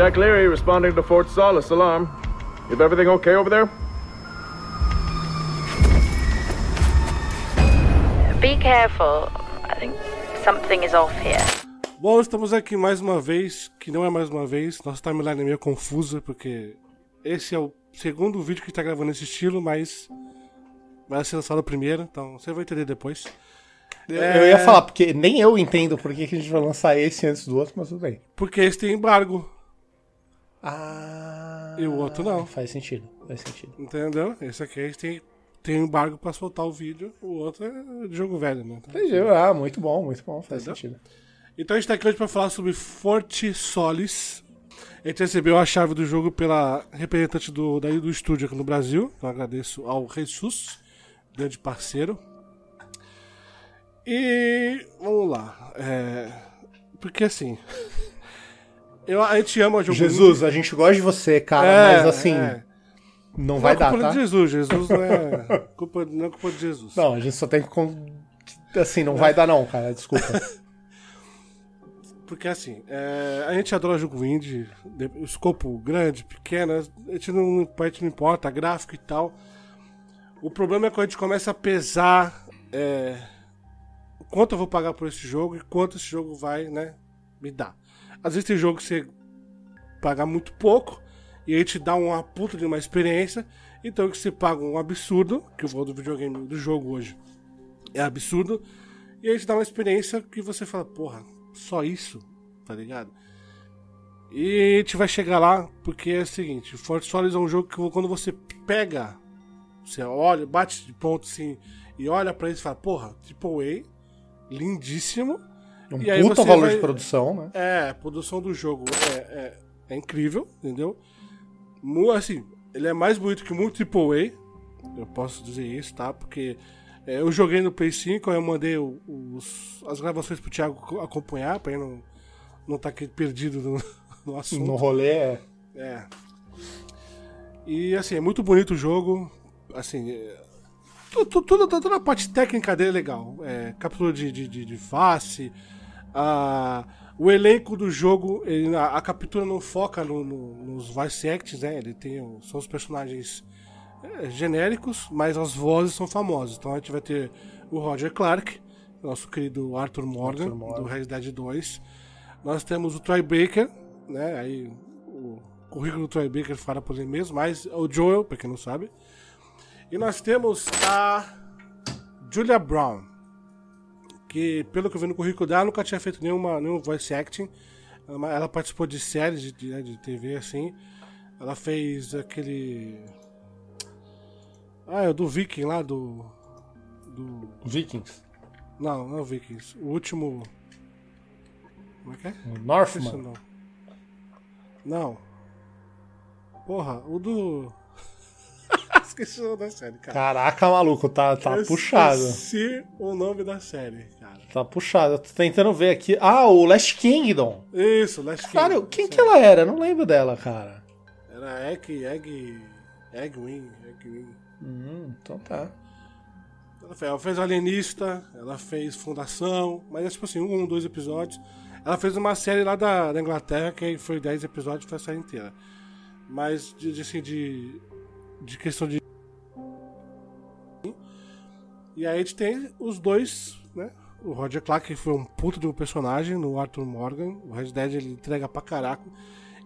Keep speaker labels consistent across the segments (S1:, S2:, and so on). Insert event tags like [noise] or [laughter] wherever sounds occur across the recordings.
S1: Jack Leary responding to Fort Solace alarm. Have everything okay over there?
S2: Be careful. I think something is off here.
S3: Bom, estamos aqui mais uma vez, que não é mais uma vez, nossa timeline é meio confusa, porque esse é o segundo vídeo que está gravando nesse estilo, mas vai ser lançado o primeiro, então você vai entender depois.
S4: É... Eu ia falar, porque nem eu entendo por que, que a gente vai lançar esse antes do outro, mas tudo bem.
S3: Porque esse tem embargo.
S4: Ah.
S3: E o outro não.
S4: Faz sentido, faz sentido.
S3: Entendeu? Esse aqui a gente tem, tem embargo pra soltar o vídeo, o outro é de jogo velho, né? Então,
S4: Entendi. Ah, muito bom, muito bom, faz
S3: Entendeu?
S4: sentido.
S3: Então a gente tá aqui hoje pra falar sobre Forte Solis. A gente recebeu a chave do jogo pela representante do, daí do estúdio aqui no Brasil. Então agradeço ao Jesus, grande parceiro. E vamos lá. É, porque assim. [laughs] Eu, a gente ama o jogo
S4: Jesus, a gente gosta de você, cara,
S3: É,
S4: mas assim,
S3: é.
S4: não
S3: Não
S4: vai
S3: é
S4: dar,
S3: culpa
S4: tá?
S3: de Jesus. Jesus não é [laughs] culpa, não é culpa de Jesus.
S4: Não, a gente só tem que. Assim, não vai dar, não, cara, desculpa. [laughs]
S3: Porque assim, é, a gente adora jogo indie, o escopo grande, pequeno, a gente não, a gente não importa, gráfico e tal. O problema é quando a gente começa a pesar é, quanto eu vou pagar por esse jogo e quanto esse jogo vai né, me dar. Às vezes tem jogo que você paga muito pouco e aí te dá uma puta de uma experiência, então que você paga um absurdo, que o valor do videogame do jogo hoje é absurdo, e aí te dá uma experiência que você fala, porra, só isso, tá ligado? E a gente vai chegar lá porque é o seguinte, Forte Solis é um jogo que quando você pega, você olha, bate de ponto assim e olha pra ele e fala, porra, Triple A, lindíssimo.
S4: Um
S3: E
S4: puta valor
S3: vai-
S4: de produção, né?
S3: É, a produção do jogo é, é, é incrível, entendeu? Assim, ele é mais bonito que muito Triple A, eu posso dizer isso, tá? Porque é, eu joguei no Play 5, aí eu mandei os, as gravações pro Thiago co- acompanhar, pra ele não, não tá aqui perdido no, [laughs] no assunto.
S4: No rolê é.
S3: É. E assim, é muito bonito o jogo. Assim, é, tu- tudo, toda a parte técnica dele é legal. É, captura de, de, de, de face. A- o elenco do jogo, ele- a, a captura não foca no- no- nos voice acts, né? Ele tem, são os personagens é, genéricos, mas as vozes são famosas. Então a gente vai ter o Roger Clark, nosso querido Arthur Morgan,
S4: Arthur Morgan.
S3: do Red Dead 2. Nós temos o Troy Baker, né? Aí o currículo do Troy Baker fala por ele mesmo, mas o Joel, pra quem não sabe. E nós temos a Julia Brown, que pelo que eu vi no currículo dela, nunca tinha feito nenhuma, nenhum voice acting. Ela, ela participou de séries de, de, de TV, assim. Ela fez aquele. Ah, é o do Viking lá, do. Do.
S4: Vikings.
S3: Não, não é o Vikings. O último. Como é que é?
S4: Northman.
S3: não. Não. Porra, o do. Esqueci o nome da série, cara.
S4: Caraca, maluco, tá, tá
S3: Eu
S4: puxado.
S3: Esqueci o nome da série, cara.
S4: Tá puxado. Eu tô tentando ver aqui. Ah, o Last Kingdom.
S3: Isso, Last Kingdom.
S4: Cara, quem que ela era? Eu não lembro dela, cara.
S3: Era Egg. Egg. Eggwing. Eggwing.
S4: Hum, então tá.
S3: Ela fez, ela fez Alienista, ela fez Fundação, mas é tipo assim, um, dois episódios. Ela fez uma série lá da, da Inglaterra, que foi 10 episódios, foi a série inteira. Mas, de, de, assim, de, de questão de. E aí a gente tem os dois, né? O Roger Clark, que foi um puto de um personagem, no Arthur Morgan. O Red Dead ele entrega pra caraca.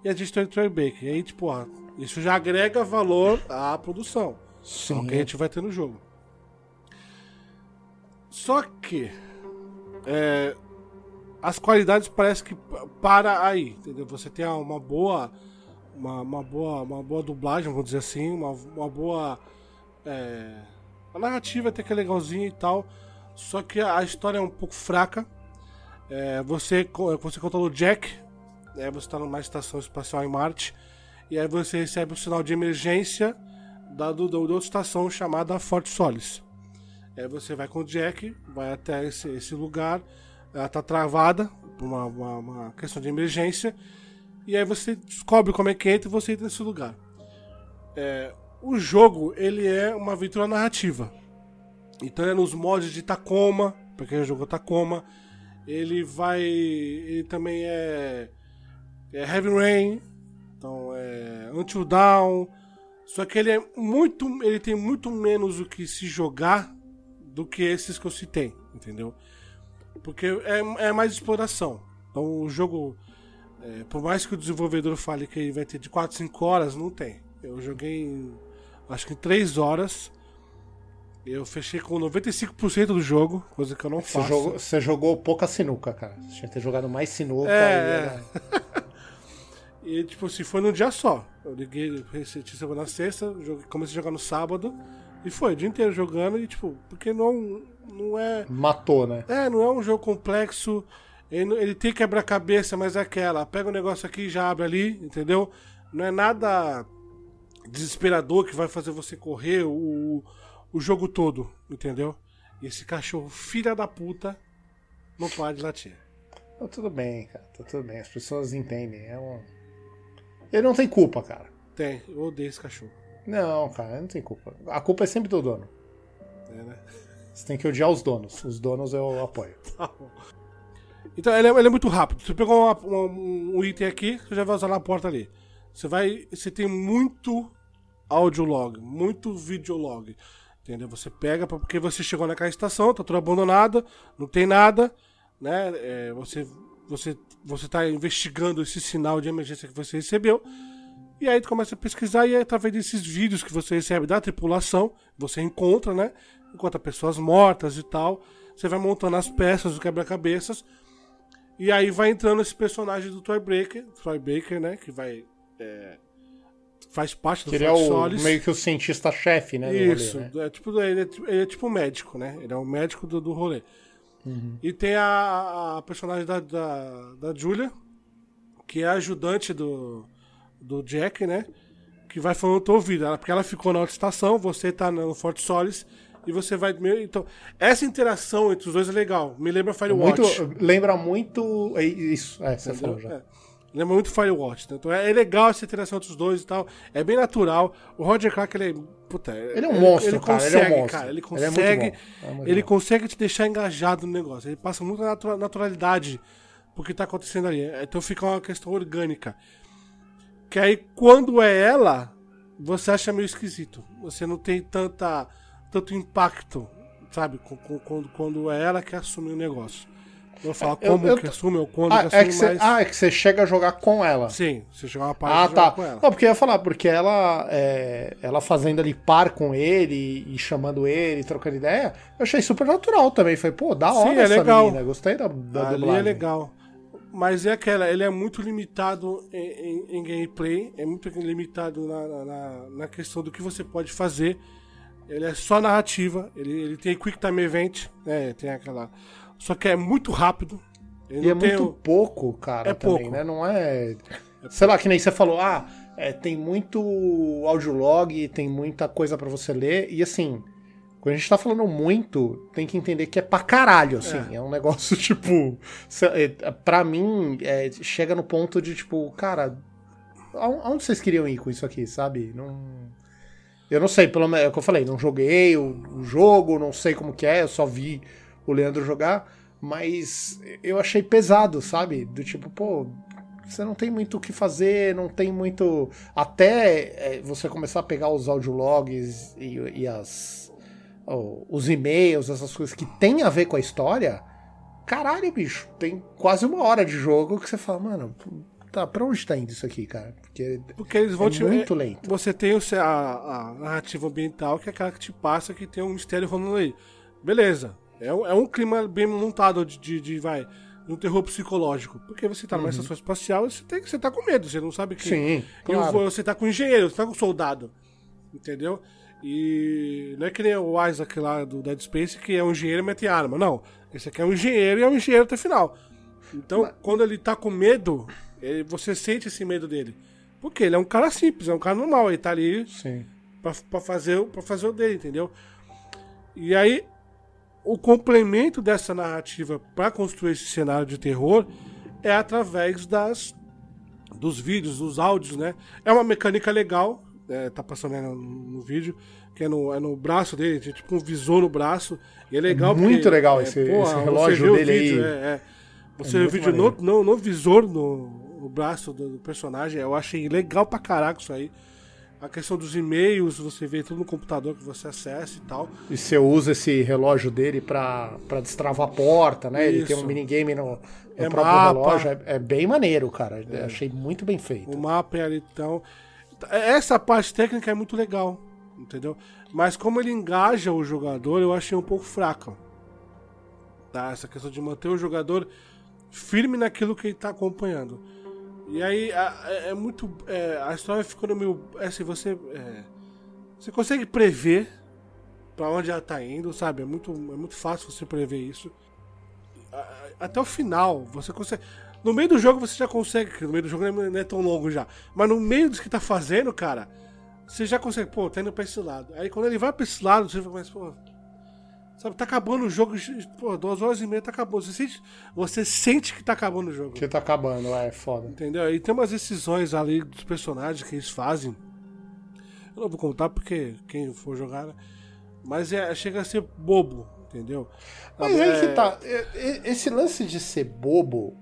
S3: E a gente tem o Troy Baker. E aí, tipo, ó, isso já agrega valor à produção.
S4: Sim.
S3: Que a gente vai ter no jogo. Só que é, as qualidades parece que pa- para aí, entendeu? Você tem uma boa, uma, uma boa, uma boa dublagem, vamos dizer assim, uma, uma boa é, a narrativa até que é legalzinha e tal. Só que a, história é um pouco fraca. É, você co- você controla o Jack, né, você está numa estação espacial em Marte e aí você recebe um sinal de emergência da, do, da outra estação chamada Fort Solis. Aí você vai com o Jack, vai até esse, esse lugar, ela tá travada por uma, uma, uma questão de emergência, e aí você descobre como é que entra e você entra nesse lugar. É, o jogo, ele é uma aventura narrativa. Então é nos mods de Tacoma, pra quem já jogou Tacoma, ele vai... ele também é, é Heavy Rain, Então é Until Dawn. Só que ele é muito. Ele tem muito menos o que se jogar do que esses que eu citei, entendeu? Porque é, é mais exploração. Então o jogo. é, por mais que o desenvolvedor fale que ele vai ter de 4, 5 horas, não tem. Eu joguei acho que em 3 horas. Eu fechei com 95% do jogo, coisa que eu não
S4: Você
S3: faço.
S4: jogou, você jogou pouca sinuca, cara. Você tinha que ter jogado mais sinuca.
S3: É,
S4: e
S3: é.
S4: era-
S3: E tipo assim, foi num dia só. Eu liguei, recebi segunda na sexta, joguei- comecei a jogar no sábado. E foi, o dia inteiro jogando e tipo, porque não, não é.
S4: Matou, né?
S3: É, não é um jogo complexo. Ele, ele tem quebra-cabeça, mas é aquela. Pega o negócio aqui e já abre ali, entendeu? Não é nada desesperador que vai fazer você correr o, o jogo todo, entendeu? E esse cachorro, filha da puta, não para de latir.
S4: Tá tudo bem, cara. Tá tudo bem. As pessoas entendem. É um... Ele não tem culpa, cara.
S3: Tem, eu odeio esse cachorro.
S4: Não, cara, ele não tem culpa. A culpa é sempre do dono.
S3: É, né? [laughs]
S4: Você tem que odiar os donos. Os donos eu apoio. [laughs]
S3: Tá. Então, ele é, ele é muito rápido. Você pegou uma- uma- um item aqui, você já vai usar na porta ali. Você vai. Você tem muito audiolog, muito videolog. Entendeu? Você pega, porque você chegou naquela estação, tá tudo abandonada, não tem nada, né? É, você, você, você tá investigando esse sinal de emergência que você recebeu. E aí tu começa a pesquisar e aí, através desses vídeos que você recebe da tripulação, você encontra, né? Encontra pessoas mortas e tal. Você vai montando as peças do quebra-cabeças. E aí vai entrando esse personagem do Troy Baker, Troy Baker, né? Que vai. É, faz parte do
S4: Que ele é o,
S3: Solis.
S4: meio que o cientista-chefe, né? do rolê,
S3: Isso,
S4: né?
S3: é tipo, ele é, tipo- ele é tipo médico, né? Ele é o médico do, do rolê.
S4: Uhum.
S3: E tem a, a personagem da, da, da Julia, que é a ajudante do, do Jack, né? Que vai falando tua ouvido. Ela, porque ela ficou na outra estação, você tá no Fort Solis e você vai. Então, essa interação entre os dois é legal. Me lembra Firewatch.
S4: Muito, lembra muito. é Isso, é, você falou já.
S3: É. Lembra muito Firewatch. né? Então é, é legal essa interação entre os dois e tal. É bem natural. O Roger Clark, ele é. Puta,
S4: Ele é um monstro, cara, ele é um
S3: consegue. Cara, ele
S4: Ele é
S3: consegue.
S4: bom, é muito
S3: ele consegue te deixar engajado no negócio. Ele passa muita natura- naturalidade pro que tá acontecendo ali. Então fica uma questão orgânica. Que aí, quando é ela, você acha meio esquisito. Você não tem tanta, tanto impacto, sabe? Quando, quando é ela que assume o negócio. Vou falar
S4: Eu-
S3: como
S4: eu-
S3: que assume ou quando
S4: Ah
S3: que
S4: é, que você,
S3: mas...
S4: ah, é que você chega a jogar com ela.
S3: Sim, você jogar uma parte
S4: Ah, tá.
S3: com ela.
S4: Não, porque eu ia falar, porque ela, é, ela fazendo ali par com ele e chamando ele, trocando ideia, eu achei super natural também. Falei, pô, da hora
S3: Sim, é
S4: essa
S3: legal.
S4: menina, gostei da, da
S3: Ali
S4: dublagem.
S3: é legal. Mas é aquela, ele é muito limitado em, em- em gameplay, é muito limitado na, na- na, na questão do que você pode fazer. Ele é só narrativa, ele, ele tem Quick Time Event, né? Tem aquela. Só que é muito rápido. Ele
S4: E é muito
S3: o-
S4: pouco, cara,
S3: É
S4: também,
S3: pouco.
S4: né? Não é... Sei lá, que nem você falou, ah, é, tem muito audiolog, tem muita coisa pra você ler, e assim... Quando a gente tá falando muito, tem que entender que é pra caralho, assim. É, um negócio, [laughs] tipo. é, Pra mim, é, chega no ponto de, tipo, cara, aon- aonde vocês queriam ir com isso aqui, sabe? Não. Eu não sei, pelo menos, é o que eu falei, não joguei o, o jogo, não sei como que é, eu só vi o Leandro jogar, mas eu achei pesado, sabe? Do tipo, pô, você não tem muito o que fazer, não tem muito. Até é, você começar a pegar os audiologs e, e as. ó, os e-mails, essas coisas que tem a ver com a história. Caralho, bicho, tem quase uma hora de jogo que você fala, mano, tá, pra onde tá indo isso aqui, cara? Porque
S3: Porque eles vão
S4: é
S3: te.
S4: muito lento.
S3: Você tem o, a, a narrativa ambiental, que é aquela que te passa que tem um mistério rolando aí. Beleza. É, um- é um clima bem montado de, de, de, vai. um terror psicológico. Porque você tá numa estação espacial e você, tem, que- você tá com medo, você não sabe que.
S4: Sim, claro.
S3: você tá com engenheiro, você tá com soldado. Entendeu? E não é que nem o Isaac lá do Dead Space, que é um engenheiro e mete arma. Não. Esse aqui é um engenheiro e é um engenheiro até final. Então, quando ele tá com medo, ele- você sente esse medo dele. Porque ele é um cara simples, é um cara normal, ele tá ali
S4: Sim.
S3: pra, pra, fazer, pra fazer o dele, entendeu? E aí, o complemento dessa narrativa pra construir esse cenário de terror é através das dos vídeos, dos áudios, né? É uma mecânica legal, é, tá passando aí no, no vídeo, que é no, é no braço dele, tem tipo um visor no braço, e é legal
S4: muito
S3: porque,
S4: legal
S3: é,
S4: esse-
S3: porra,
S4: esse relógio dele aí.
S3: vídeo, é, é. Você vê o vídeo no, no, no visor, no, o braço do, do personagem. Eu achei legal pra caraca isso aí. A questão dos e-mails, você vê tudo no computador que você acessa e tal.
S4: E você usa esse relógio dele pra, pra destravar a porta, né? Ele tem um
S3: Isso.
S4: minigame no, no
S3: É
S4: próprio
S3: mapa.
S4: relógio. É, é bem maneiro, cara. Achei muito bem feito.
S3: O mapa é ali então. Essa parte técnica é muito legal, entendeu? Mas como ele engaja o jogador, eu achei um pouco fraca. Tá? Essa questão de manter o jogador firme naquilo que ele tá acompanhando. E aí a- é, é muito. é, a história ficando meio. É, assim, você. é, você consegue prever pra onde ela tá indo, sabe? É muito, é muito fácil você prever isso. Até o final, você consegue. No meio do jogo você já consegue, no meio do jogo não é- não é tão longo já. Mas no meio do que tá fazendo, cara, você já consegue, pô, tá indo pra esse lado. Aí quando ele vai pra esse lado, você mais, pô. Sabe, tá acabando o jogo, pô, duas horas e meia tá acabando. Você sente, você sente que tá acabando o jogo.
S4: Que tá acabando, é foda.
S3: Entendeu? E tem umas decisões ali dos personagens que eles fazem. Eu não vou contar porque quem for jogar, né? Mas é, chega a ser bobo, entendeu?
S4: Mas
S3: Sabe,
S4: aí que
S3: é-
S4: tá. é- é- Esse lance de ser bobo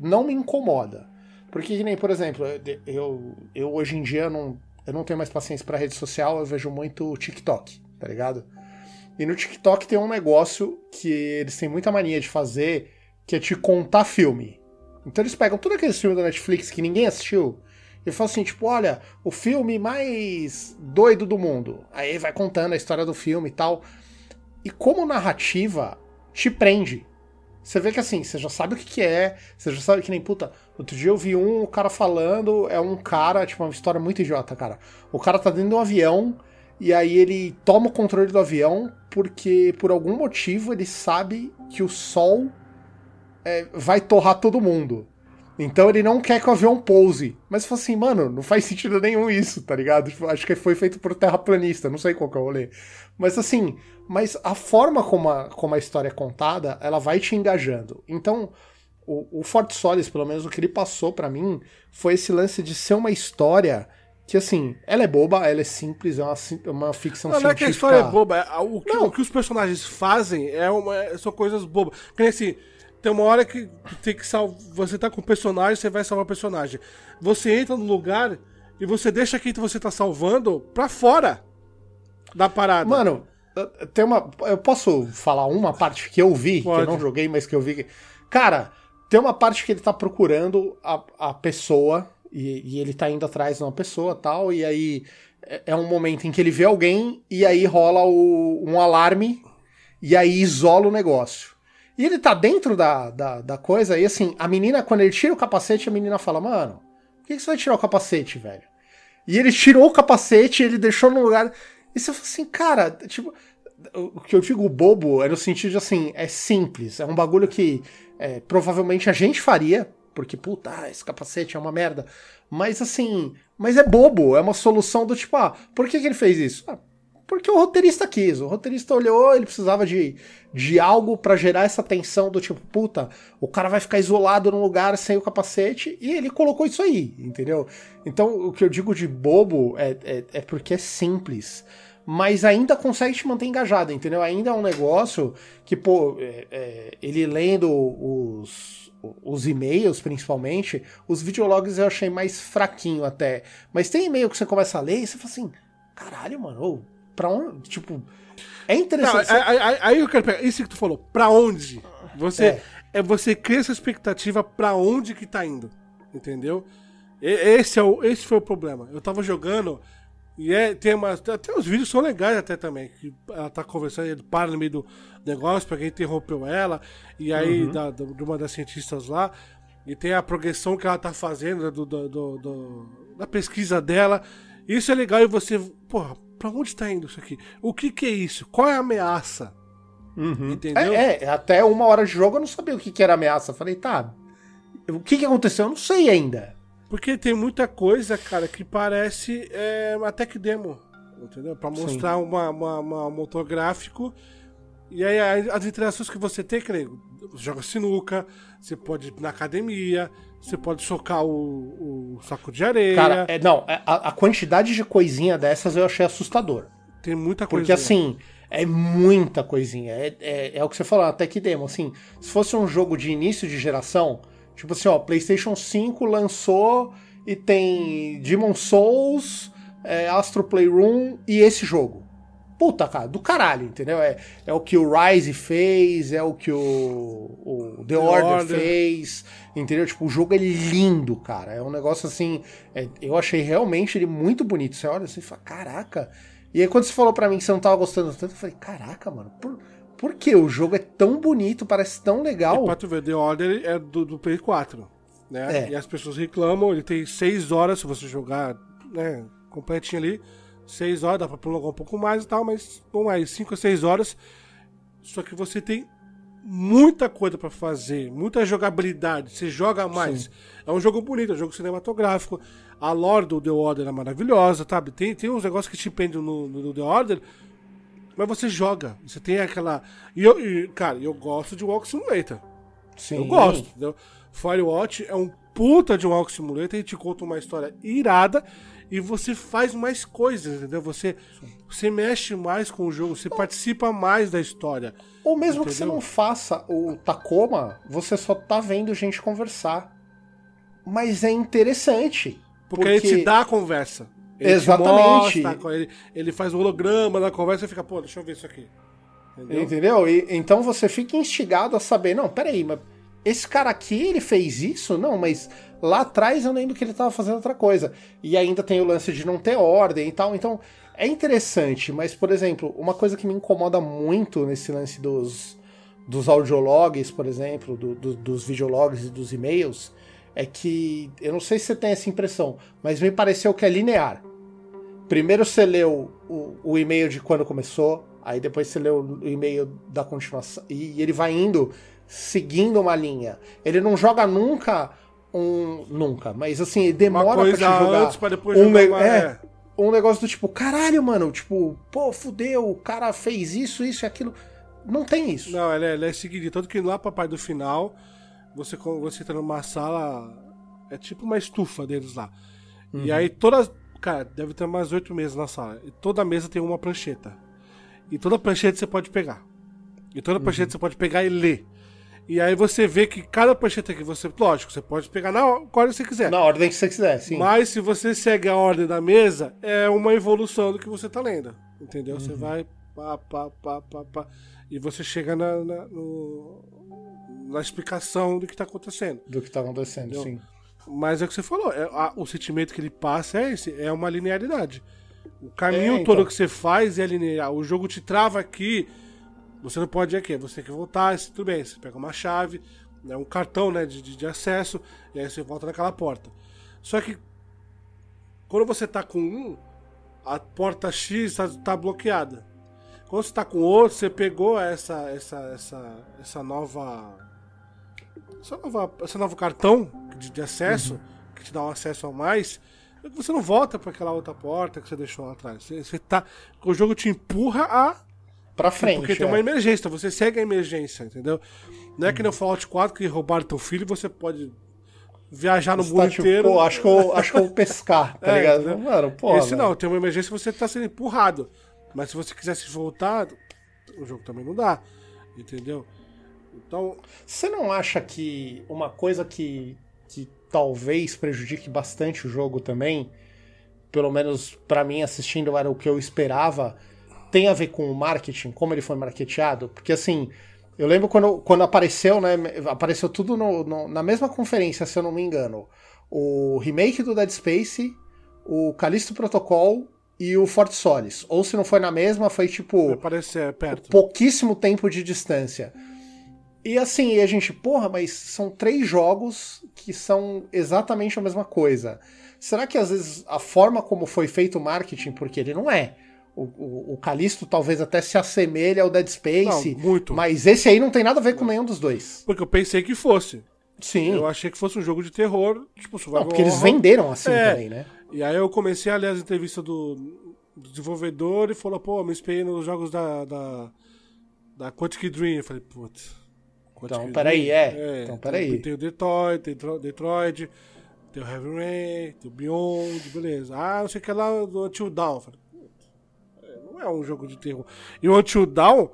S4: não me incomoda. Porque, que nem, por exemplo, eu, eu, hoje em dia não, eu não tenho mais paciência pra rede social, eu vejo muito TikTok, tá ligado? E no TikTok tem um negócio que eles têm muita mania de fazer, que é te contar filme. Então eles pegam todos aqueles filmes da Netflix que ninguém assistiu e falam assim, tipo, olha, o filme mais doido do mundo. Aí vai contando a história do filme e tal. E como narrativa te prende. Você vê que assim, você já sabe o que, que é, você já sabe que nem puta. Outro dia eu vi um o cara falando, é um cara, tipo, uma história muito idiota, cara. O cara tá dentro de um avião e aí ele toma o controle do avião porque por algum motivo ele sabe que o sol é, vai torrar todo mundo. Então ele não quer que o avião pouse. Mas fala assim, mano, não faz sentido nenhum isso, tá ligado? Tipo, acho que foi feito por terraplanista, não sei qual que é o rolê. Mas assim, mas a forma como a, como a história é contada, ela vai te engajando. Então, o, o Fort Solis, pelo menos o que ele passou pra mim, foi esse lance de ser uma história que, assim, ela é boba, ela é simples, é uma, sim- uma ficção
S3: Não, não é que a
S4: científica.
S3: história é boba, é o que, o que os personagens fazem é uma, é- são coisas bobas. Que nem assim, tem uma hora que tem que salvar. Você tá com o personagem, você vai salvar o personagem. Você entra no lugar e você deixa quem você tá salvando pra fora da parada.
S4: Mano, tem uma. Eu posso falar uma parte que eu vi, que eu
S3: Pode.
S4: não joguei, mas que eu vi. Cara, tem uma parte que ele tá procurando a, a pessoa e, e ele tá indo atrás de uma pessoa tal, e aí é, é um momento em que ele vê alguém e aí rola o- um alarme e aí isola o negócio. E ele tá dentro da, da, da coisa, e assim, a menina, quando ele tira o capacete, a menina fala, mano, por que, que você vai tirar o capacete, velho? E ele tirou o capacete, ele deixou no lugar. E você fala assim, cara, tipo. O que eu digo bobo é no sentido de assim, é simples. É um bagulho que é, provavelmente a gente faria, porque, puta, ah, esse capacete é uma merda. Mas assim, mas é bobo, é uma solução do tipo, ah, por que, que ele fez isso? Ah, porque o roteirista quis. O roteirista olhou, ele precisava de, de algo pra gerar essa tensão do tipo, puta, o cara vai ficar isolado num lugar sem o capacete e ele colocou isso aí, entendeu? Então, o que eu digo de bobo é, é, é porque é simples. Mas ainda consegue te manter engajado, entendeu? Ainda é um negócio que, pô, é- é, ele lendo os, os e-mails, principalmente, os videologs eu achei mais fraquinho até. Mas tem e-mail que você começa a ler e você fala assim, caralho, mano, ô, pra onde? Tipo, é
S3: Não,
S4: interessante.
S3: aí, aí- aí- aí eu quero pegar. Isso que tu falou, pra onde? Você.
S4: É.
S3: É, você cria essa expectativa pra onde que tá indo. Entendeu? Esse, é o, esse foi o problema. Eu tava jogando. E é, tem umas. Até os vídeos são legais até também. Que ela tá conversando, ele para no meio do negócio, pra quem interrompeu ela. E aí, da, da- de uma das cientistas lá. E tem a progressão que ela tá fazendo do, do- do- do- da pesquisa dela. Isso é legal e você. Porra, pra onde tá indo isso aqui? O que que é isso? Qual é a ameaça? Entendeu?
S4: É, é, até uma hora de jogo eu não sabia o que, que era ameaça. Eu falei, tá, o que, que aconteceu? Eu não sei ainda.
S3: Porque tem muita coisa, cara, que parece é, uma tech demo. Entendeu? Pra mostrar uma, uma, uma- um motor gráfico. E aí as interações que você tem, nem, você joga sinuca, você pode ir na academia, você pode socar o, o saco de areia.
S4: Cara, é, não, é, a, a quantidade de coisinha dessas eu achei assustador.
S3: tem muita coisa.
S4: Porque assim, é muita coisinha. É, é, é o que você falou, até que demo. Assim, se fosse um jogo de início de geração, Tipo assim, ó, PlayStation 5 lançou e tem Demon Souls, é, Astro Playroom e esse jogo. Puta, cara, do caralho, entendeu? É, é o que o Rise fez, é o que o, o The, The Order, Order, fez, entendeu? Tipo, o jogo é lindo, cara. É um negócio assim. É, eu achei realmente ele muito bonito. Você olha assim e fala, caraca. E aí quando você falou para mim que você não tava gostando tanto, eu falei, caraca, mano, por, por que o jogo é tão bonito, parece tão legal?
S3: E tu ver, The Order é do, do Play 4, né? É. E as pessoas reclamam, ele tem 6 horas se você jogar, né, completinho ali. 6 horas, dá pra prolongar um pouco mais e tal, mas vamos aí, 5 a 6 horas. Só que você tem muita coisa para fazer, muita jogabilidade, você joga mais. Sim. É um jogo bonito, é um jogo cinematográfico. A lore do The Order é maravilhosa, sabe? Tem, tem uns negócios que te pendem no, no, The Order, mas você joga. Você tem aquela. E, eu, e, cara, eu gosto de Walk Simulator. Sim. Eu gosto, entendeu? Firewatch é um puta de Walk Simulator e te conta uma história irada e você faz mais coisas, entendeu? Você, você mexe mais com o jogo, você participa mais da história.
S4: Ou mesmo entendeu? que você não faça o Tacoma, você só tá vendo gente conversar. Mas é interessante.
S3: Porque, porque... ele te dá a conversa. Ele
S4: Exatamente.
S3: Mostra, ele, ele faz o holograma na conversa e fica, pô, deixa eu ver isso aqui.
S4: Entendeu? Entendeu? E, então você fica instigado a saber, não, peraí, mas esse cara aqui, ele fez isso? Não, mas lá atrás eu lembro que ele estava fazendo outra coisa. E ainda tem o lance de não ter ordem e tal. Então, é interessante, mas, por exemplo, uma coisa que me incomoda muito nesse lance dos, dos audiologs, por exemplo, do, do, dos videologs e dos e-mails, é que, eu não sei se você tem essa impressão, mas me pareceu que é linear. Primeiro você leu o, o e-mail de quando começou, aí depois você leu o e-mail da continuação, e ele vai indo seguindo uma linha. Ele não joga nunca um. Nunca, mas assim, demora
S3: pra te jogar. Antes pra depois um, jogar
S4: é, é, um negócio do tipo, caralho, mano, tipo, pô, fudeu, o cara fez isso, isso e aquilo. Não tem isso.
S3: Não, ele é, ele é. Tanto que lá pra parte do final, você, você entra numa sala. É tipo uma estufa deles lá. Uhum. E aí todas. Cara, deve ter mais oito mesas na sala. E toda mesa tem uma prancheta. E toda prancheta você pode pegar. E toda prancheta uhum. você pode pegar e ler. E aí você vê que cada prancheta que você. Lógico, você pode pegar na ordem que você quiser.
S4: Na ordem que você quiser, sim.
S3: Mas se você segue a ordem da mesa, é uma evolução do que você tá lendo. Entendeu? Uhum. Você vai. Pá, pá, pá, pá, pá, e você chega na, na, no, na explicação do que tá acontecendo.
S4: Do que tá acontecendo, entendeu? sim.
S3: Mas é o que você falou, é, a, o sentimento que ele passa é esse, é uma linearidade. O caminho é, então. todo que você faz é linear. O jogo te trava aqui você não pode ir aqui, você tem que voltar, tudo bem, você pega uma chave, né, um cartão né, de, de acesso, e aí você volta naquela porta. Só que quando você tá com um, a porta X está tá bloqueada. Quando você tá com outro, você pegou essa essa essa essa nova essa nova esse novo cartão de, de acesso uhum. que te dá um acesso a mais. Você não volta para aquela outra porta que você deixou lá atrás. Você, você tá, o jogo te empurra a
S4: pra frente.
S3: Porque é. tem uma emergência, você segue a emergência, entendeu? Não é que no Fallout 4 que roubaram teu filho você pode viajar no você mundo tá, tipo, inteiro.
S4: Pô, acho que, eu, acho que eu vou pescar, tá [laughs] é, ligado? Né?
S3: Mano, Esse não, tem uma emergência você tá sendo empurrado. Mas se você quisesse voltar, o jogo também não dá. Entendeu? Então.
S4: Você não acha que uma coisa que, que talvez prejudique bastante o jogo também, pelo menos para mim assistindo era o que eu esperava, tem a ver com o marketing, como ele foi marketeado? Porque assim, eu lembro quando, quando apareceu, né? Apareceu tudo no, no, na mesma conferência, se eu não me engano. O remake do Dead Space, o Callisto Protocol e o Fort Solis. Ou se não foi na mesma, foi tipo.
S3: Aparecer perto.
S4: Pouquíssimo tempo de distância. E assim, a gente, porra, mas são três jogos que são exatamente a mesma coisa. Será que às vezes a forma como foi feito o marketing, porque ele não é o, o, o Calisto talvez até se assemelhe ao Dead Space.
S3: Não, muito.
S4: Mas esse aí não tem nada a ver com nenhum dos dois.
S3: Porque eu pensei que fosse.
S4: Sim.
S3: Eu achei que fosse um jogo de terror, tipo, survival
S4: não, porque eles venderam assim é. também, né?
S3: E aí eu comecei a ler as entrevistas do, do desenvolvedor e falou, pô, me inspirei nos jogos da, da, da Quantic Dream. Eu falei, putz.
S4: Então, peraí, é. é. Então, peraí.
S3: Tem, tem o Detroit, tem Detroit, tem o Heavy Rain, tem o Beyond, beleza. Ah, não sei o que lá do Until Down. Falei, não é um jogo de terror. E o Until Down,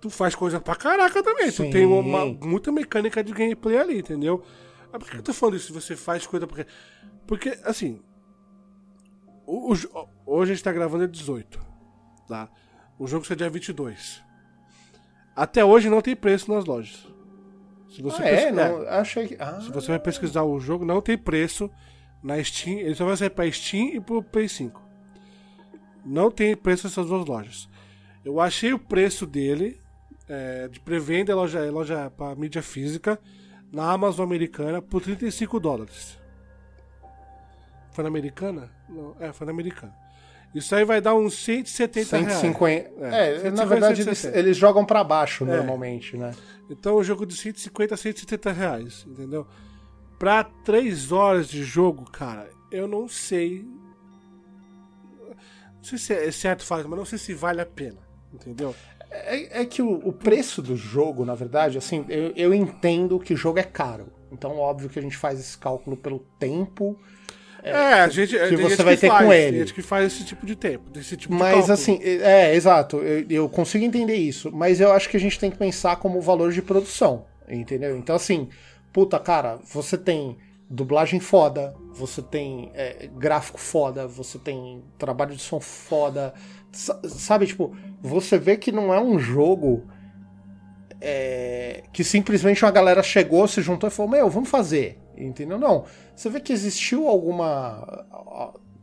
S3: tu faz coisa pra caraca também. Sim. Tu tem uma, muita mecânica de gameplay ali, entendeu? Mas por que eu tô falando isso? Você faz coisa porque. Porque, assim. o- o hoje a gente tá gravando é 18. Tá? O jogo sai dia 22. Até hoje não tem preço nas lojas. Se você
S4: Ah, é?
S3: pesquisar-
S4: Não, achei que. Ah,
S3: Se você vai pesquisar o jogo, não tem preço na Steam. Ele só vai sair pra Steam e pro Play 5. Não tem preço nessas duas lojas. Eu achei o preço dele é, de pré-venda loja, loja para mídia física na Amazon americana por 35 dólares. Foi na americana? Não, é, foi na americana. Isso aí vai dar uns 170 reais.
S4: 150.
S3: É,
S4: É,
S3: 150,
S4: na verdade eles,
S3: 160.
S4: eles jogam pra baixo
S3: É.
S4: normalmente, né?
S3: Então um jogo de 150 a 170 reais, entendeu? Pra 3 horas de jogo, cara, eu não sei. Não sei se é certo falar, mas não sei se vale a pena, entendeu?
S4: É, é que o, o preço do jogo, na verdade, assim, eu, eu entendo que o jogo é caro. Então, óbvio que a gente faz esse cálculo pelo tempo.
S3: É, a gente. tem
S4: você vai ter
S3: faz,
S4: com
S3: tem
S4: ele.
S3: gente que faz esse tipo de tempo, desse tipo de
S4: Mas
S3: cálculo.
S4: assim, é, exato, eu, eu consigo entender isso, mas eu acho que a gente tem que pensar como valor de produção, entendeu? Então assim, puta cara, você tem dublagem foda, você tem é, gráfico foda, você tem trabalho de som foda, sa- sabe, tipo, você vê que não é um jogo é, que simplesmente uma galera chegou, se juntou e falou, meu, vamos fazer, entendeu? Não, você vê que existiu alguma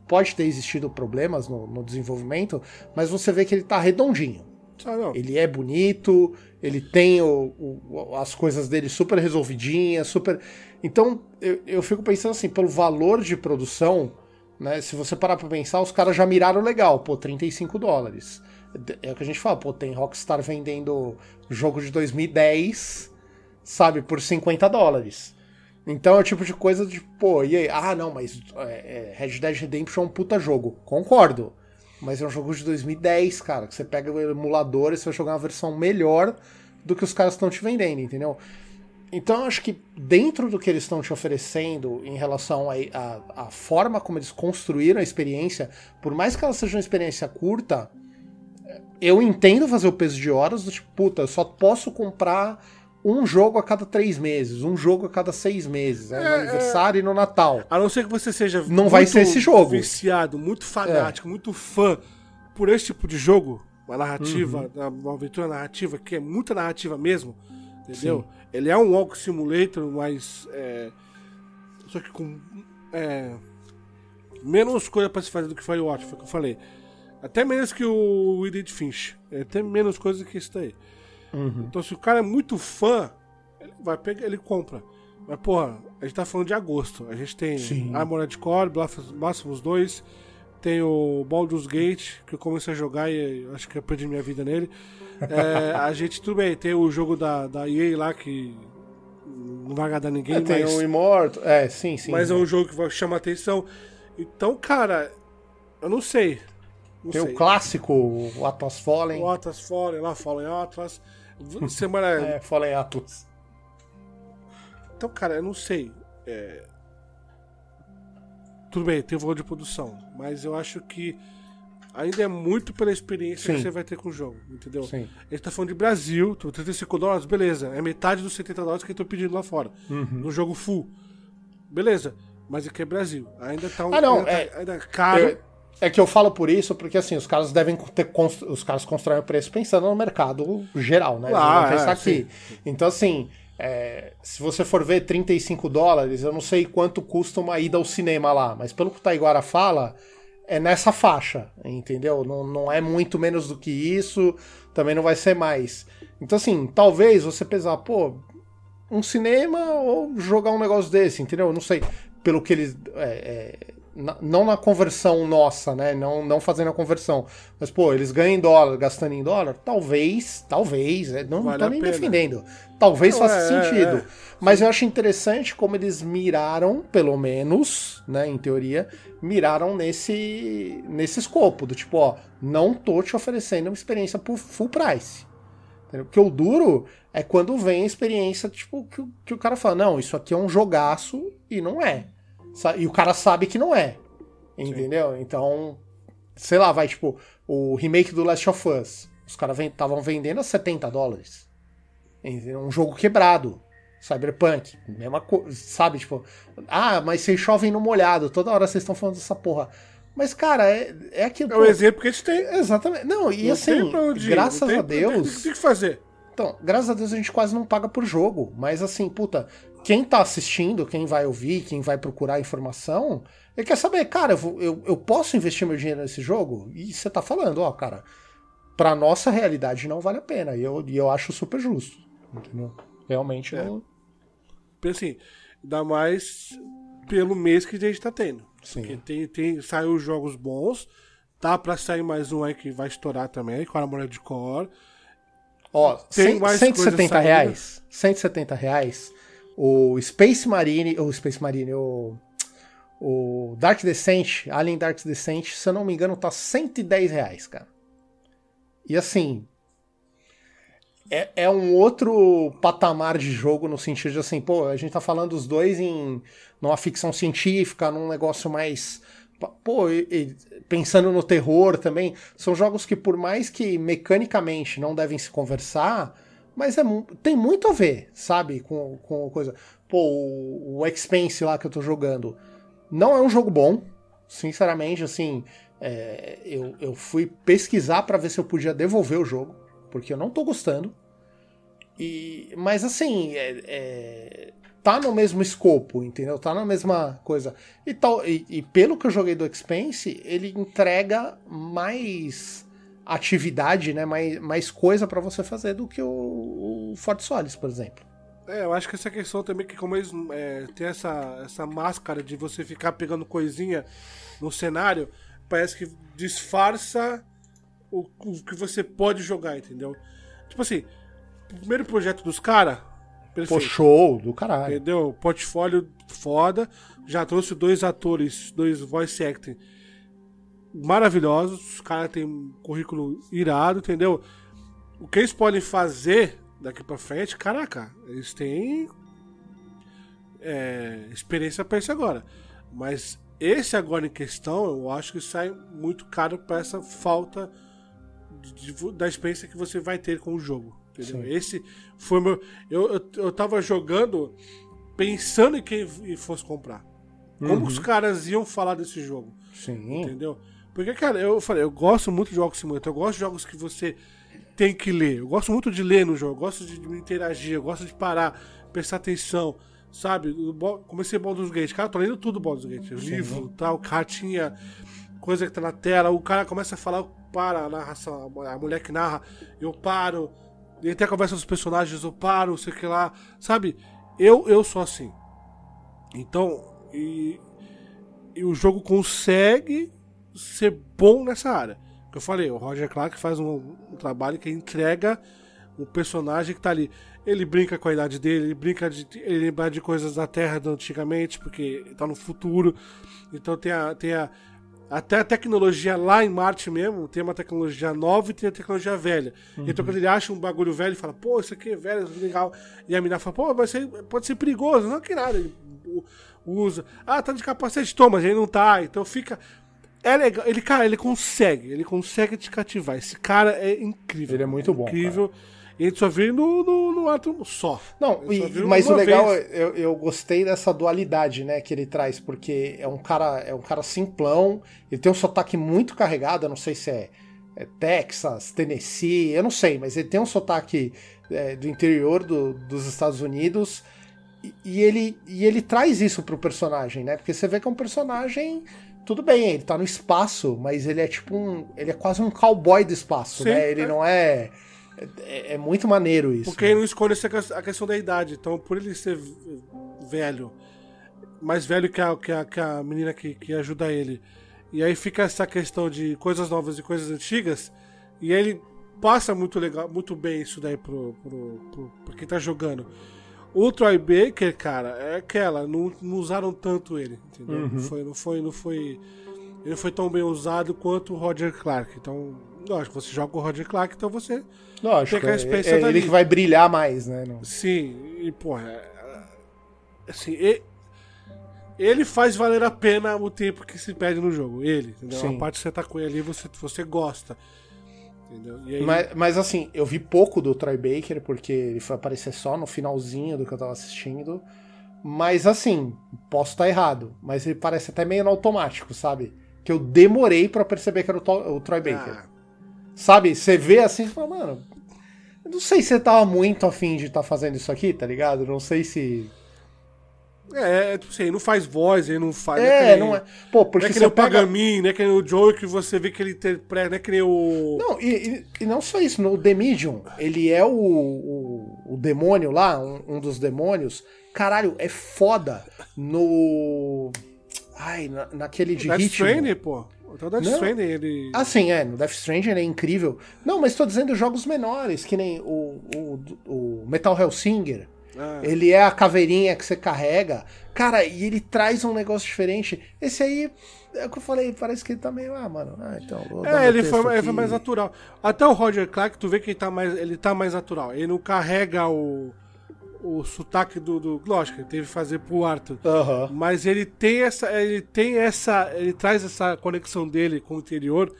S4: pode ter existido problemas no, no desenvolvimento, mas você vê que ele tá redondinho.
S3: Ah.
S4: Ele é bonito, ele tem o- o- as coisas dele super resolvidinhas, super. Então, eu, eu fico pensando assim, pelo valor de produção, né? Se você parar pra pensar, os caras já miraram legal, pô, 35 dólares. É o que a gente fala, pô, tem Rockstar vendendo jogo de 2010, sabe, por 50 dólares. Então é o tipo de coisa de, pô, e aí? Ah, não, mas é, é, Red Dead Redemption é um puta jogo. Concordo. Mas é um jogo de 2010, cara, que você pega o emulador e você vai jogar uma versão melhor do que os caras estão te vendendo, entendeu? Então eu acho que dentro do que eles estão te oferecendo em relação à forma como eles construíram a experiência, por mais que ela seja uma experiência curta, eu entendo fazer o peso de horas do tipo, puta, eu só posso comprar um jogo a cada três meses, um jogo a cada seis meses, é, no aniversário e no Natal.
S3: A não ser que você seja
S4: Não vai ser esse jogo.
S3: viciado, muito fanático, muito fã por esse tipo de jogo, uma narrativa,
S4: Uhum.
S3: uma aventura narrativa, que é muita narrativa mesmo, entendeu? Ele é um walk simulator, mas é, só que com é, menos coisa pra se fazer do que Firewatch, foi o que eu falei. Até menos que o Edith Finch. É até menos coisa que isso daí.
S4: Uhum.
S3: Então se o cara é muito fã, ele vai pegar, ele compra. Mas, porra, a gente tá falando de agosto. A gente tem
S4: Sim.
S3: Armored Core, Blasphemous Blasphemous 2, tem o Baldur's Gate, que eu comecei a jogar e acho que eu perdi minha vida nele. É, a [laughs] gente, tudo bem, tem o jogo da, da EA lá que não vai agradar ninguém,
S4: É, tem
S3: mas,
S4: o Immortal, é, sim, sim.
S3: mas é um jogo que vai chamar atenção. Então, cara, eu não sei. Não
S4: Tem
S3: sei.
S4: o clássico, o Atlas Fallen.
S3: O Atlas Fallen lá, Fallen Atlas. Semana.
S4: É, Fallen Atlas.
S3: Então, cara, eu não sei. É, Tudo bem, tem o valor de produção, mas eu acho que ainda é muito pela experiência
S4: Sim.
S3: que você vai ter com o jogo, entendeu?
S4: Sim.
S3: A gente tá falando de Brasil, tô 35 dólares, beleza. É metade dos 70 dólares que eu tô pedindo lá fora.
S4: Uhum.
S3: No jogo full. Beleza. Mas aqui é Brasil. Ainda tá um.
S4: Ah, não,
S3: ainda, tá-
S4: é-
S3: ainda é caro.
S4: É, é que eu falo por isso, porque assim, os caras devem ter os caras constroem o preço pensando no mercado geral, né?
S3: Ah,
S4: pensar
S3: é,
S4: aqui. Então, assim, é, se você for ver 35 dólares, eu não sei quanto custa uma ida ao cinema lá, mas pelo que o Taiguara fala, é nessa faixa, entendeu? Não, não é muito menos do que isso, também não vai ser mais. Então, assim, talvez você pesar, pô, um cinema ou jogar um negócio desse, entendeu? Eu não sei. Pelo que eles. é, é, na- não na conversão nossa, né? Não, não fazendo a conversão. Mas, pô, eles ganham em dólar, gastando em dólar? Talvez, talvez. é, Não,
S3: Vale
S4: tô
S3: a
S4: nem
S3: pena.
S4: defendendo. Talvez
S3: Não,
S4: faça
S3: é,
S4: sentido.
S3: é.
S4: Mas eu acho interessante como eles miraram, pelo menos, né, em teoria, miraram nesse, nesse escopo. Do tipo, ó, não tô te oferecendo uma experiência por full price. Entendeu? Porque o duro é quando vem a experiência, tipo, que, o- que o cara fala, não, isso aqui é um jogaço e não é. E o cara sabe que não é. Entendeu? Então, sei lá, vai, tipo, o remake do Last of Us. Os caras estavam vendendo a 70 dólares. Entendeu? Um jogo quebrado. Cyberpunk, mesma coisa, sabe? Tipo, ah, mas vocês chovem no molhado, toda hora vocês estão falando dessa porra. Mas, cara, é, é aquilo.
S3: É o exemplo que a gente tem.
S4: Exatamente. Não, e
S3: Não
S4: assim,
S3: tem
S4: graças
S3: não tem-
S4: a
S3: não tem-
S4: Deus.
S3: O tem que fazer?
S4: Então, graças a Deus a gente quase não paga por jogo. Mas assim, puta, quem tá assistindo, quem vai ouvir, quem vai procurar informação, ele quer saber, cara, eu, vou- eu, eu posso investir meu dinheiro nesse jogo? E você tá falando, ó, cara, pra nossa realidade não vale a pena. E eu, e eu acho super justo. Entendeu? Realmente
S3: É.
S4: não.
S3: Assim, ainda mais pelo mês que a gente tá tendo.
S4: Sim.
S3: Porque tem, tem, saiu jogos bons. Tá pra sair mais um aí que vai estourar também, com a Armored Core.
S4: Ó,
S3: Tem
S4: cem-
S3: mais
S4: 170
S3: coisa saindo.
S4: reais. 170 reais. O Space Marine. O Space Marine, o. O Dark Descent, Alien Dark Descent, se eu não me engano, tá 110 reais, cara. E assim. É, é um outro patamar de jogo no sentido de assim, pô, a gente tá falando os dois em numa ficção científica, num negócio mais. Pô, e- e pensando no terror também, são jogos que, por mais que mecanicamente não devem se conversar, mas é, tem muito a ver, sabe? Com, com coisa. Pô, o, o Expense lá que eu tô jogando não é um jogo bom, sinceramente, assim. é, eu, eu fui pesquisar pra ver se eu podia devolver o jogo, porque eu não tô gostando. E, mas assim, é- é, tá no mesmo escopo, entendeu? Tá na mesma coisa. E, tal, e, e pelo que eu joguei do Expense, ele entrega mais atividade, né? Mais, mais coisa pra você fazer do que o, o Fort Solis, por exemplo.
S3: É, eu acho que essa questão também que como eles é, tem essa, essa máscara de você ficar pegando coisinha no cenário, parece que disfarça o, o que você pode jogar, entendeu? Tipo assim, o primeiro projeto dos caras,
S4: Pô, show do caralho.
S3: Entendeu? Portfólio foda. Já trouxe dois atores, dois voice acting maravilhosos. Os caras têm um currículo irado, entendeu? O que eles podem fazer daqui pra frente, caraca, eles têm é, experiência pra isso agora. Mas esse agora em questão, eu acho que sai muito caro pra essa falta de- de- da experiência que você vai ter com o jogo. Entendeu?
S4: Sim.
S3: Esse foi meu. Eu, eu, eu tava jogando pensando em quem fosse comprar. Como os caras iam falar desse jogo.
S4: Sim.
S3: Entendeu? Porque, cara, eu falei, eu gosto muito de jogos simulator, eu gosto de jogos que você tem que ler. Eu gosto muito de ler no jogo, eu gosto de, me interagir, eu gosto de parar, prestar atenção, sabe? Comecei Baldur's Gate, cara, eu tô lendo tudo Baldur's Gate, livro, tal, cartinha, coisa que tá na tela, o cara começa a falar, eu paro, a narração, a mulher que narra, eu paro, e até conversa dos personagens, eu paro, sei o que lá, sabe? Eu, eu sou assim. Então, e, e o jogo consegue ser bom nessa área. Que eu falei, o Roger Clark faz um, um trabalho que entrega um personagem que tá ali. Ele brinca com a idade dele, ele brinca de ele lembrar de coisas da Terra de antigamente, porque tá no futuro. Então tem a, tem a até a tecnologia lá em Marte mesmo, tem uma tecnologia nova e tem a tecnologia velha. Então quando ele acha um bagulho velho, ele fala, pô, isso aqui é velho, isso é legal. E a menina fala, pô, mas isso pode ser perigoso. Não, que nada. Ele usa. Ah, tá de capacete, toma, mas ele não tá. Então fica. É legal. Ele, cara, ele consegue. Ele consegue te cativar. Esse cara é incrível.
S4: Ele é muito bom,
S3: Incrível. E a gente só ele no, no, no ato só.
S4: Não,
S3: Ele só
S4: e- mas o legal, é- eu, eu gostei dessa dualidade, né, que ele traz, porque é um cara, é um cara simplão, ele tem um sotaque muito carregado, eu não sei se é, é Texas, Tennessee, eu não sei, mas ele tem um sotaque é, do interior do- dos Estados Unidos e, e ele, e ele traz isso pro personagem, né, porque você vê que é um personagem, tudo bem, ele tá no espaço, mas ele é tipo um, ele é quase um cowboy do espaço,
S3: Sim,
S4: né, ele
S3: é.
S4: não é, é, é muito maneiro isso.
S3: Porque ele não ques- a questão da idade. Então, por ele ser velho, mais velho que a, que a, que a menina que, que ajuda ele, e aí fica essa questão de coisas novas e coisas antigas, e ele passa muito legal, muito bem isso daí pro, pro, pro, pro quem tá jogando. O Troy Baker, cara, é aquela, não, não usaram tanto ele, entendeu? Não, foi, não foi, não foi. Ele não foi tão bem usado quanto o Roger Clark. Então, lógico, você joga com o Roger Clark, então você
S4: Lógico, é, é
S3: dali.
S4: ele que vai brilhar mais, né? no-
S3: Sim, e porra, é- assim, e- ele faz valer a pena o tempo que se perde no jogo, ele, entendeu?
S4: Sim.
S3: A parte que você tá com ele ali, você, você gosta. Aí,
S4: Mas, mas assim, eu vi pouco do Troy Baker, porque ele foi aparecer só no finalzinho do que eu tava assistindo. Mas assim, posso estar errado, mas ele parece até meio no automático, sabe? Que eu demorei pra perceber que era o, o Troy Baker.
S3: ah,
S4: Sabe? Você vê assim e fala, mano. Não sei se você tava muito afim de estar fazendo isso aqui, tá ligado? Não sei se.
S3: É, é, tipo assim, ele não faz voz, ele não faz.
S4: É,
S3: que nem-
S4: não é. Pô,
S3: Não
S4: porque
S3: é que nem o
S4: pega.
S3: Pagamin, não é que nem o Joe que você vê que ele interpreta, não é que nem o.
S4: Não, e, e- e não só isso, no The Medium, ele é o, o, o demônio lá, um, um dos demônios. Caralho, é foda no. Ai, na- naquele de
S3: Death
S4: ritmo.
S3: Stranding, pô. Então o Death
S4: Não.
S3: Stranding, ele.
S4: Ah, sim, é. No Death Stranding ele é incrível. Não, mas tô dizendo jogos menores, que nem o, o, o Metal Hellsinger.
S3: Ah,
S4: Ele é a caveirinha que você carrega. Cara, e ele traz um negócio diferente. Esse aí, é o que eu falei, parece que ele tá meio. Ah, mano, ah, então.
S3: É, ele foi, ele foi mais natural. Até o Roger Clark, tu vê que ele tá mais, ele tá mais natural. Ele não carrega o, o sotaque do, do. Lógico, ele teve que fazer pro Arthur.
S4: Aham.
S3: Mas ele tem essa. Ele tem essa. Ele traz essa conexão dele com o interior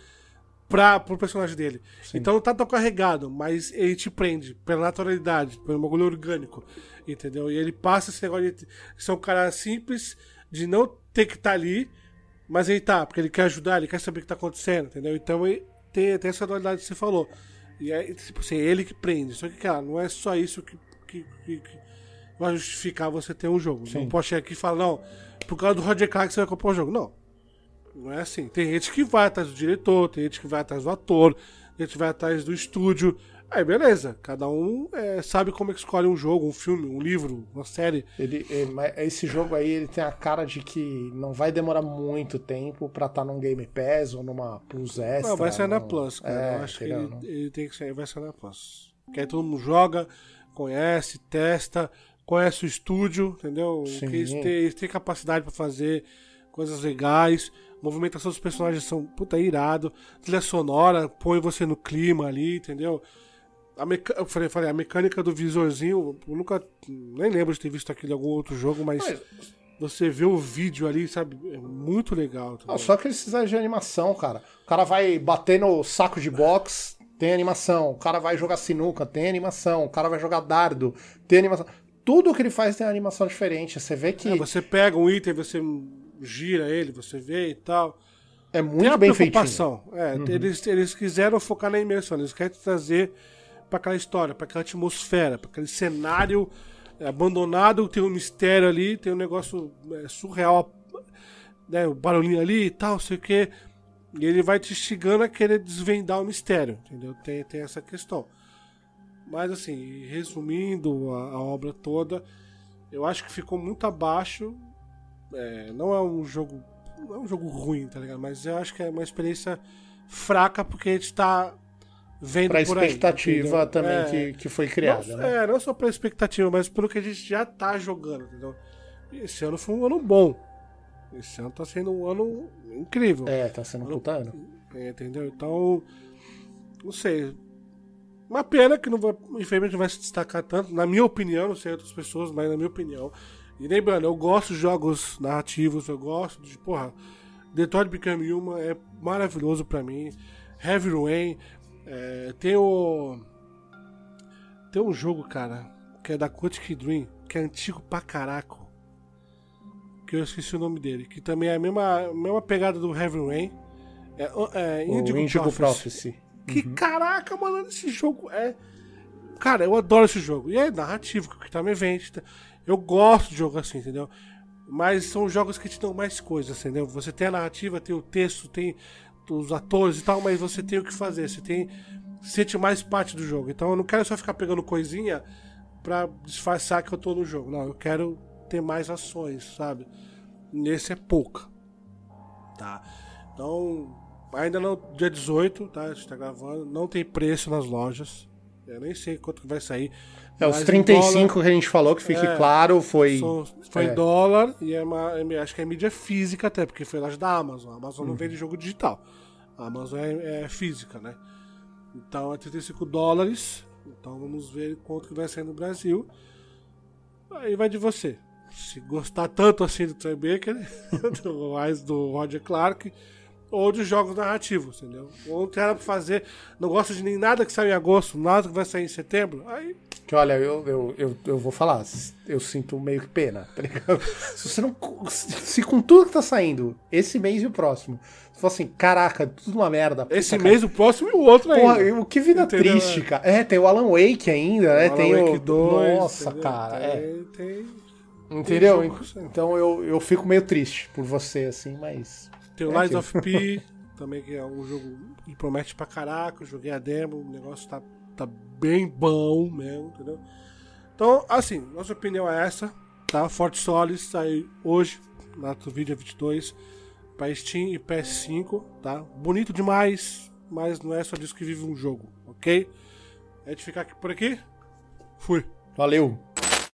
S3: pra, pro personagem dele. Então não tá tão carregado, mas ele te prende pela naturalidade, pelo bagulho orgânico. Entendeu? E ele passa esse negócio de ser um cara simples, de não ter que estar ali, mas ele tá, porque ele quer ajudar, ele quer saber o que tá acontecendo, entendeu? Então ele tem, tem essa dualidade que você falou. E é tipo assim, é ele que prende. Só que, cara, não é só isso que, que, que- que vai justificar você ter um jogo. Não pode chegar aqui e falar, não, por causa do Roger Clark você vai comprar o jogo. Não. Não é assim. Tem gente que vai atrás do diretor, tem gente que vai atrás do ator, tem gente que vai atrás do estúdio. Aí beleza, cada um é, sabe como é que escolhe um jogo, um filme, um livro, uma série.
S4: Ele, ele- esse jogo aí, ele tem a cara de que não vai demorar muito tempo pra estar num Game Pass ou numa Plus Extra.
S3: Não, vai sair na
S4: não-
S3: Plus, cara.
S4: É,
S3: Eu acho que ele, ele tem que sair, vai sair na Plus. Porque aí todo mundo joga, conhece, testa, conhece o estúdio, entendeu?
S4: Sim.
S3: Que eles, têm, eles têm capacidade pra fazer coisas legais. Movimentação dos personagens são puta irado. Trilha sonora, põe você no clima ali, entendeu? A meca... Eu falei, falei, a mecânica do visorzinho, eu nunca. Nem lembro de ter visto aquilo em algum outro jogo, mas,
S4: Mas-
S3: você vê o vídeo ali, sabe? É muito legal. Entendeu?
S4: só que eles precisaram de animação, cara. O cara vai bater no saco de box, tem animação. O cara vai jogar sinuca, tem animação. O cara vai jogar dardo, tem animação. Tudo que ele faz tem animação diferente. Você vê que
S3: É,
S4: é,
S3: você pega um item, você gira ele, você vê e tal. Tem
S4: muito bem feitinho.
S3: preocupação. É, eles, eles quiseram focar na imersão, eles querem te trazer pra aquela história, pra aquela atmosfera, pra aquele cenário é, abandonado, tem um mistério ali, tem um negócio é, surreal, né, o barulhinho ali e tal, sei o que. E ele vai te instigando a querer desvendar o mistério, entendeu? Tem, tem essa questão. Mas assim, resumindo a, a obra toda, eu acho que ficou muito abaixo. É, não é um jogo. Não é um jogo ruim, tá ligado? Mas eu acho que é uma experiência fraca porque a gente tá vendo
S4: Pra
S3: por aí.
S4: expectativa
S3: entendeu?
S4: também
S3: É,
S4: que, que foi criada,
S3: não,
S4: né?
S3: É, não só pela expectativa, mas pelo que a gente já tá jogando, entendeu? Esse ano foi um ano bom. Esse ano tá sendo um ano incrível.
S4: É, tá sendo um puta ano.
S3: É, entendeu? Então, não sei. Uma pena que não vai, infelizmente não vai se destacar tanto, na minha opinião, não sei outras pessoas, mas na minha opinião. E lembrando, eu gosto de jogos narrativos, eu gosto de, porra, Detroit Become Human é maravilhoso pra mim. Heavy Rain, é, tem o. Tem um jogo, cara, que é da Quantic Dream, que é antigo pra caraca. Que eu esqueci o nome dele, que também é a mesma, mesma pegada do Heavy Rain. É, é
S4: O
S3: Indigo,
S4: Indigo
S3: Prophecy.
S4: Prophecy.
S3: Que caraca, mano, esse jogo é. Cara, eu adoro esse jogo. E é narrativo, que tá me vende. Eu gosto de jogo assim, entendeu? Mas são jogos que te dão mais coisas, entendeu? Você tem a narrativa, tem o texto, tem os atores e tal, mas você tem o que fazer. Você tem. Sente mais parte do jogo. Então eu não quero só ficar pegando coisinha pra disfarçar que eu tô no jogo. Não, eu quero ter mais ações, sabe? Nesse é pouca. Tá? Então, ainda não, dia 18, tá? A gente tá gravando. Não tem preço nas lojas. Eu nem sei quanto que vai sair.
S4: É, os
S3: mas em
S4: 35 que a gente falou, que fique
S3: É,
S4: claro, foi.
S3: Foi
S4: é.
S3: dólar e é uma, é- acho que é mídia física até, porque foi loja da Amazon. A Amazon
S4: Uhum.
S3: não vende jogo digital. A Amazon é, é física, né? Então é 35 dólares. Então vamos ver quanto que vai sair no Brasil. Aí vai de você. Se gostar tanto assim do Troy Baker, [laughs] mais do Roger Clark, ou de jogos narrativos, entendeu? Ou não tem nada pra fazer, não gosta de nem nada que sai em agosto, nada que vai sair em setembro, aí
S4: Que olha, eu, eu, eu, eu vou falar, eu sinto meio que pena, tá ligado? [laughs] Se você não. Se com tudo que tá saindo, esse mês e o próximo, você fala assim, caraca, tudo uma merda. puta,
S3: esse
S4: cara.
S3: mês, o próximo e o outro ainda.
S4: Porra, o que vida
S3: Entendeu?
S4: triste, cara. É, tem o Alan Wake ainda, né?
S3: Alan
S4: tem
S3: Wake
S4: o.
S3: 2,
S4: Nossa,
S3: entendeu?
S4: cara. é.
S3: Tem, tem,
S4: Entendeu?
S3: tem jogos,
S4: Então eu, eu fico meio triste por você, assim, mas.
S3: Tem o
S4: É
S3: Lies of P, [laughs] também que é um jogo que promete pra caraca, eu joguei a demo, o negócio tá, tá bem bom mesmo, entendeu? Então, assim, nossa opinião é essa, tá? Forte Solis sai hoje, na vídeo 22, pra Steam e PS5, tá? Bonito demais, mas não é só disso que vive um jogo, ok? É de ficar aqui por aqui. Fui.
S4: Valeu!